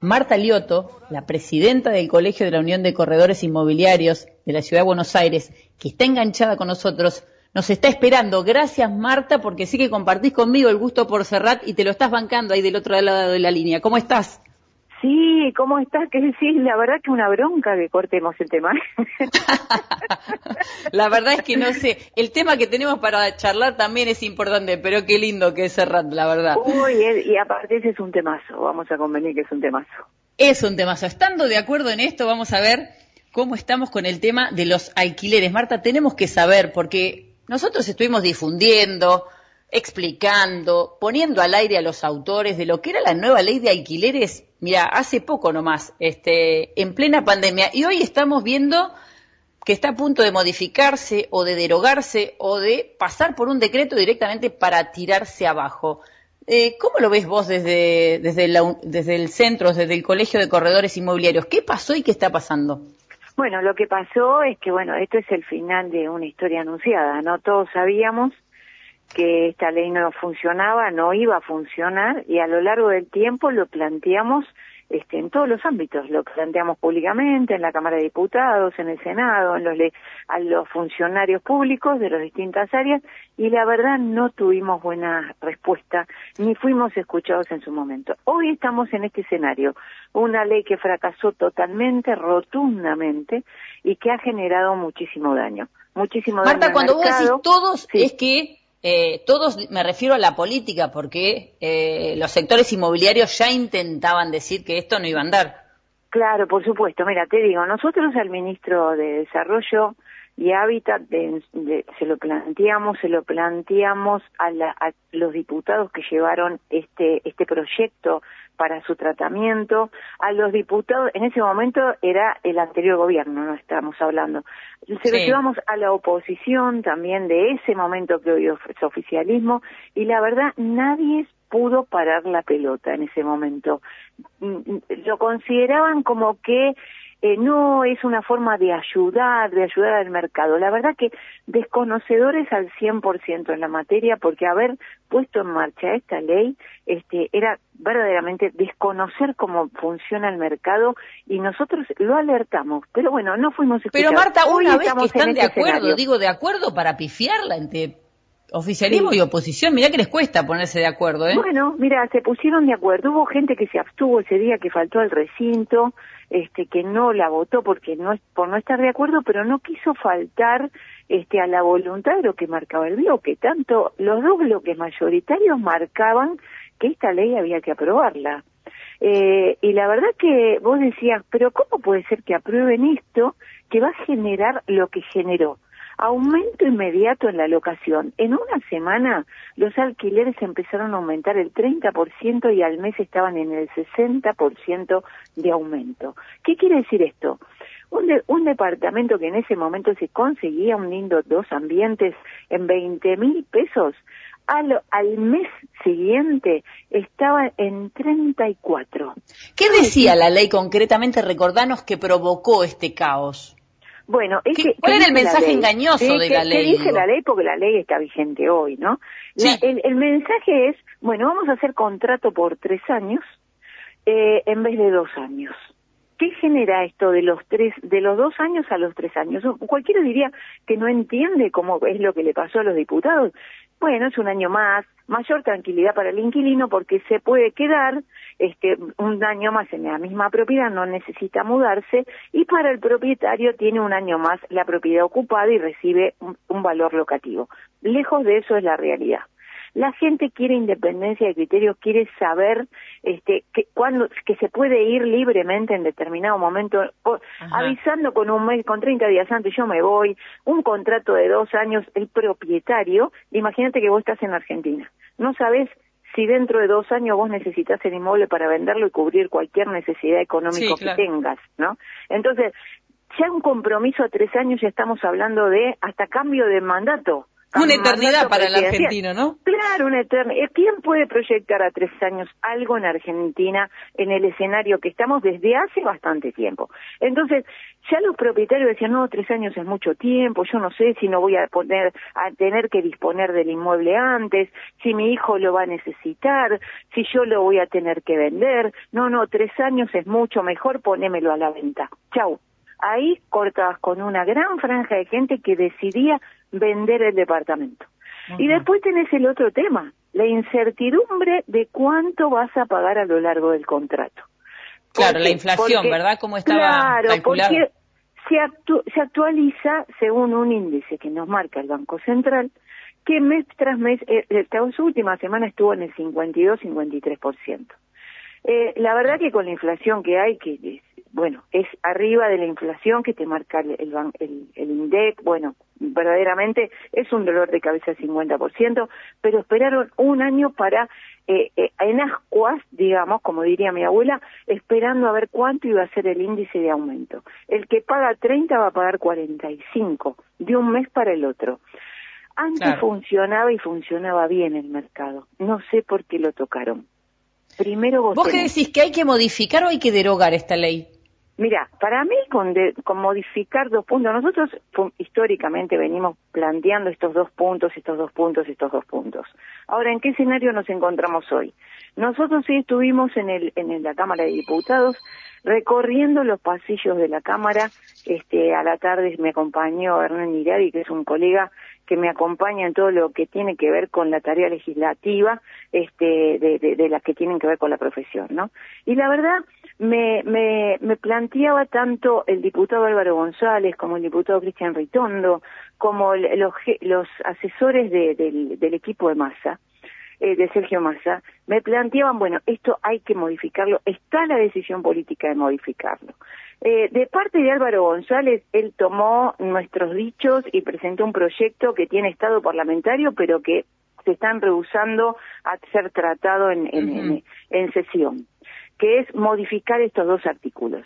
Marta Lioto, la presidenta del Colegio de la Unión de Corredores Inmobiliarios de la Ciudad de Buenos Aires, que está enganchada con nosotros, nos está esperando. Gracias, Marta, porque sí que compartís conmigo el gusto por Serrat y te lo estás bancando ahí del otro lado de la línea. ¿Cómo estás? Sí, ¿cómo estás? ¿Qué decís? La verdad que una bronca que cortemos el tema. la verdad es que no sé. El tema que tenemos para charlar también es importante, pero qué lindo que es Serrat, la verdad. Uy, y aparte ese es un temazo. Vamos a convenir que es un temazo. Es un temazo. Estando de acuerdo en esto, vamos a ver cómo estamos con el tema de los alquileres. Marta, tenemos que saber, porque nosotros estuvimos difundiendo, explicando, poniendo al aire a los autores de lo que era la nueva ley de alquileres, mira, hace poco nomás, este, en plena pandemia, y hoy estamos viendo que está a punto de modificarse o de derogarse o de pasar por un decreto directamente para tirarse abajo. Eh, ¿Cómo lo ves vos desde, desde, desde el centro, desde el Colegio de Corredores Inmobiliarios? ¿Qué pasó y qué está pasando? Bueno, lo que pasó es que, bueno, esto es el final de una historia anunciada, ¿no? Todos sabíamos que esta ley no funcionaba, no iba a funcionar y a lo largo del tiempo lo planteamos este, en todos los ámbitos, lo planteamos públicamente en la Cámara de Diputados, en el Senado, en los a los funcionarios públicos de las distintas áreas y la verdad no tuvimos buena respuesta ni fuimos escuchados en su momento. Hoy estamos en este escenario, una ley que fracasó totalmente, rotundamente y que ha generado muchísimo daño. Muchísimo Marta, daño. cuando vos decís todos, es que eh, todos, me refiero a la política, porque eh, los sectores inmobiliarios ya intentaban decir que esto no iba a andar. Claro, por supuesto. Mira, te digo, nosotros al ministro de Desarrollo y Hábitat se lo planteamos, se lo planteamos a, los diputados que llevaron este este proyecto para su tratamiento, a los diputados, en ese momento era el anterior gobierno, no estamos hablando. Se lo llevamos a la oposición también de ese momento que hoy es oficialismo y la verdad nadie pudo parar la pelota en ese momento. Mm, mm, lo consideraban como que eh, no es una forma de ayudar, de ayudar al mercado. La verdad que desconocedores al 100% en la materia, porque haber puesto en marcha esta ley este, era verdaderamente desconocer cómo funciona el mercado y nosotros lo alertamos, pero bueno, no fuimos escuchados. Pero Marta, una vez que están de este acuerdo, digo de acuerdo para pifiarla entre oficialismo y oposición, mirá que les cuesta ponerse de acuerdo, ¿eh? Bueno, mira, se pusieron de acuerdo, hubo gente que se abstuvo ese día que faltó al recinto, este que no la votó porque no por no estar de acuerdo, pero no quiso faltar este a la voluntad de lo que marcaba el bloque, tanto los dos bloques mayoritarios marcaban que esta ley había que aprobarla. Eh, y la verdad que vos decías, pero ¿cómo puede ser que aprueben esto que va a generar lo que generó? Aumento inmediato en la locación. En una semana los alquileres empezaron a aumentar el 30% y al mes estaban en el 60% de aumento. ¿Qué quiere decir esto? Un, un, departamento que en ese momento se conseguía un lindo dos ambientes en 20 mil pesos, al, al mes siguiente estaba en 34. ¿Qué decía la ley concretamente? Recordanos que provocó este caos. Bueno, es que, ¿cuál era el mensaje engañoso de la ley? ¿Qué dice la ley? Porque la ley está vigente hoy, ¿no? el, mensaje es, bueno, vamos a hacer contrato por tres años eh, en vez de dos años. ¿Qué genera esto de los tres, de los dos años a los tres años? Cualquiera diría que no entiende cómo es lo que le pasó a los diputados. Bueno, es un año más, mayor tranquilidad para el inquilino porque se puede quedar este, un año más en la misma propiedad, no necesita mudarse y para el propietario tiene un año más la propiedad ocupada y recibe un valor locativo. Lejos de eso es la realidad. La gente quiere independencia de criterios, quiere saber este, que, cuando, que se puede ir libremente en determinado momento, avisando con un mes, con 30 días antes, yo me voy, un contrato de dos años, el propietario, imagínate que vos estás en Argentina, no sabes si dentro de dos años vos necesitas el inmueble para venderlo y cubrir cualquier necesidad económica que tengas, ¿no? Entonces, ya un compromiso a tres años ya estamos hablando de hasta cambio de mandato Una eternidad para el argentino, ¿no? Claro, una eternidad. ¿Quién puede proyectar a tres años algo en Argentina en el escenario que estamos desde hace bastante tiempo? Entonces, ya los propietarios decían, no, tres años es mucho tiempo, yo no sé si no voy a, poner, a tener que disponer del inmueble antes, si mi hijo lo va a necesitar, si yo lo voy a tener que vender. No, no, tres años es mucho mejor, ponémelo a la venta. Chau. Ahí cortabas con una gran franja de gente que decidía vender el departamento. Y después tenés el otro tema, la incertidumbre de cuánto vas a pagar a lo largo del contrato. Claro, la inflación, ¿verdad? ¿Cómo estaba claro, porque se, se actualiza según un índice que nos marca el Banco Central, que mes tras mes, eh, esta última semana estuvo en el 52-53%. Eh, la verdad que con la inflación que hay, que bueno, es arriba de la inflación que te marca el, el, el, INDEC, bueno, verdaderamente es un dolor de cabeza el 50%, pero esperaron un año para, eh, eh, en ascuas, digamos, como diría mi abuela, esperando a ver cuánto iba a ser el índice de aumento. El que paga 30 va a pagar 45, de un mes para el otro. Antes funcionaba y funcionaba bien el mercado. No sé por qué lo tocaron. Primero vos, ¿Vos qué decís? ¿Que hay que modificar o hay que derogar esta ley? Mira, para mí con, con modificar dos puntos, nosotros históricamente venimos planteando estos dos puntos, estos dos puntos, estos dos puntos. Ahora, ¿en qué escenario nos encontramos hoy? Nosotros sí estuvimos en, el, en la Cámara de Diputados recorriendo los pasillos de la Cámara. Este, a la tarde me acompañó Hernán Iradi, que es un colega que me acompaña en todo lo que tiene que ver con la tarea legislativa, este, de, de, de las que tienen que ver con la profesión, ¿no? Y la verdad, me, me, me planteaba tanto el diputado Álvaro González como el diputado Cristian Ritondo, como los, los asesores del, del equipo de Massa, eh, de Sergio Massa, me planteaban, bueno, esto hay que modificarlo, está la decisión política de modificarlo. Eh, de parte de Álvaro González, él tomó nuestros dichos y presentó un proyecto que tiene estado parlamentario, pero que se están rehusando a ser tratado en, en, en, sesión, que es modificar estos dos artículos.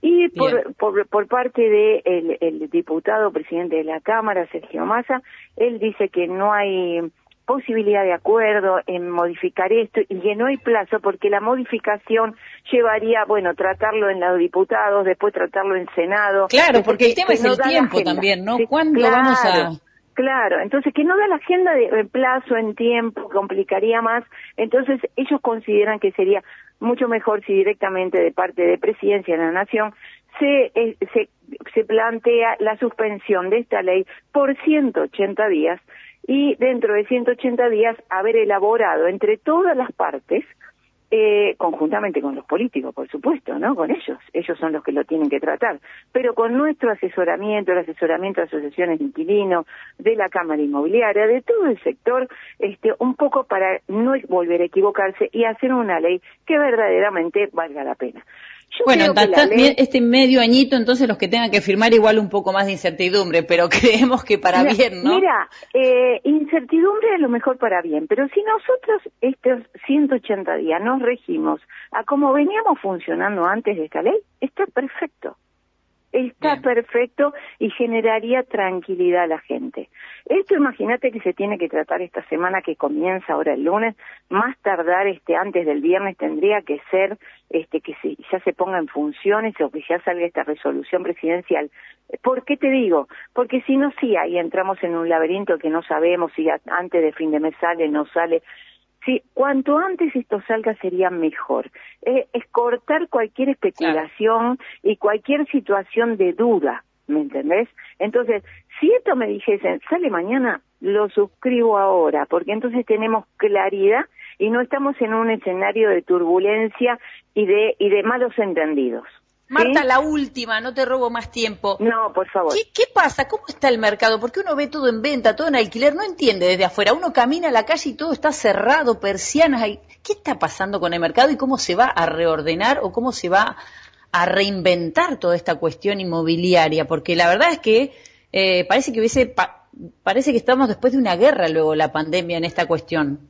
Y por, por, por, parte del de el diputado presidente de la Cámara, Sergio Massa, él dice que no hay posibilidad de acuerdo en modificar esto y que no hay plazo porque la modificación llevaría, bueno, tratarlo en los diputados, después tratarlo en Senado. Claro, porque el tema es el tiempo también, ¿no? ¿Cuándo vamos a...? Claro, entonces que no da la agenda de plazo en tiempo, complicaría más, entonces ellos consideran que sería mucho mejor si directamente de parte de Presidencia de la Nación se, eh, se, se plantea la suspensión de esta ley por 180 días y dentro de 180 días haber elaborado entre todas las partes, eh, conjuntamente con los políticos, por supuesto, ¿no? Con ellos, ellos son los que lo tienen que tratar, pero con nuestro asesoramiento, el asesoramiento de asociaciones de inquilinos, de la Cámara Inmobiliaria, de todo el sector, este, un poco para no volver a equivocarse y hacer una ley que verdaderamente valga la pena bueno, este medio añito, entonces los que tengan que firmar igual un poco más de incertidumbre, pero creemos que para bien, ¿no? Mira, eh, incertidumbre es lo mejor para bien, pero si nosotros estos 180 días nos regimos a cómo veníamos funcionando antes de esta ley, está perfecto está perfecto y generaría tranquilidad a la gente. Esto imagínate que se tiene que tratar esta semana que comienza ahora el lunes, más tardar este antes del viernes tendría que ser este que ya se ponga en funciones o que ya salga esta resolución presidencial. ¿Por qué te digo? Porque si no sí ahí entramos en un laberinto que no sabemos si antes de fin de mes sale no sale Sí, cuanto antes esto salga sería mejor. Eh, es cortar cualquier especulación y cualquier situación de duda, ¿me entendés? Entonces, si esto me dijesen, sale mañana, lo suscribo ahora, porque entonces tenemos claridad y no estamos en un escenario de turbulencia y de, y de malos entendidos. Marta, la última, no te robo más tiempo. No, por favor. ¿Qué, pasa? ¿Cómo está el mercado? Porque uno ve todo en venta, todo en alquiler, no entiende desde afuera. Uno camina a la calle y todo está cerrado, persianas. ¿Qué está pasando con el mercado y cómo se va a reordenar o cómo se va a reinventar toda esta cuestión inmobiliaria? Porque la verdad es que eh, parece que hubiese, parece que estamos después de una guerra luego la pandemia en esta cuestión.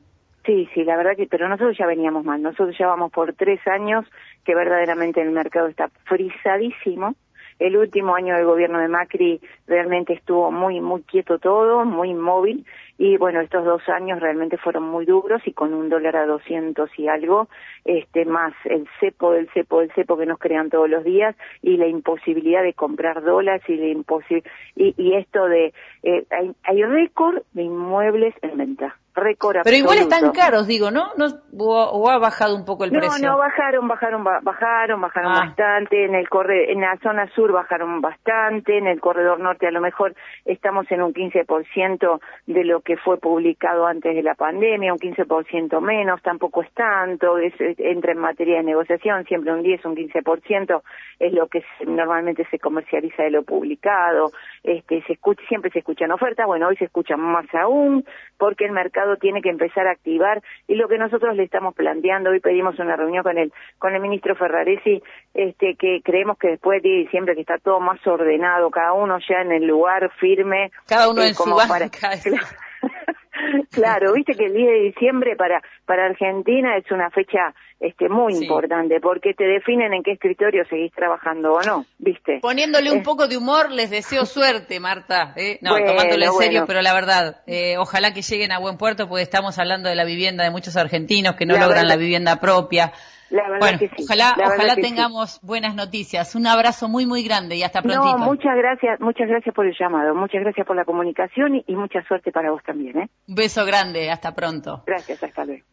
Sí, sí, la verdad que, pero nosotros ya veníamos mal. Nosotros ya vamos por tres años que verdaderamente el mercado está frisadísimo. el último año del gobierno de Macri realmente estuvo muy, muy quieto todo, muy inmóvil, y bueno, estos dos años realmente fueron muy duros y con un dólar a 200 y algo, este, más el cepo del cepo del cepo que nos crean todos los días y la imposibilidad de comprar dólares y, la y, y esto de, eh, hay, hay récord de inmuebles en venta récord Pero igual están caros, digo, ¿no? no o, ha bajado un poco el precio? No, no, bajaron, bajaron, bajaron, bajaron ah. bastante. En el corre, en la zona sur bajaron bastante. En el corredor norte a lo mejor estamos en un 15% de lo que fue publicado antes de la pandemia, un 15% menos, tampoco es tanto. Es, entra en materia de negociación, siempre un 10, un 15% es lo que normalmente se comercializa de lo publicado. Este, se escucha, siempre se escuchan ofertas. Bueno, hoy se escuchan más aún porque el mercado tiene que empezar a activar y lo que nosotros le estamos planteando, hoy pedimos una reunión con el, con el ministro Ferraresi, este, que creemos que después de diciembre que está todo más ordenado, cada uno ya en el lugar firme. Cada uno eh, en su para, Claro, viste que el 10 de diciembre para, para Argentina es una fecha este, muy importante porque te definen en qué escritorio seguís trabajando o no, viste. Poniéndole un poco de humor, les deseo suerte, Marta. ¿eh? No, tomándolo en serio, pero la verdad, eh, ojalá que lleguen a buen puerto porque estamos hablando de la vivienda de muchos argentinos que no logran la vivienda propia. La verdad que sí. Ojalá, ojalá tengamos buenas noticias. Un abrazo muy, muy grande y hasta pronto. No, muchas gracias, muchas gracias por el llamado, muchas gracias por la comunicación y, y mucha suerte para vos también. ¿eh? Un beso grande, hasta pronto. Gracias, hasta luego.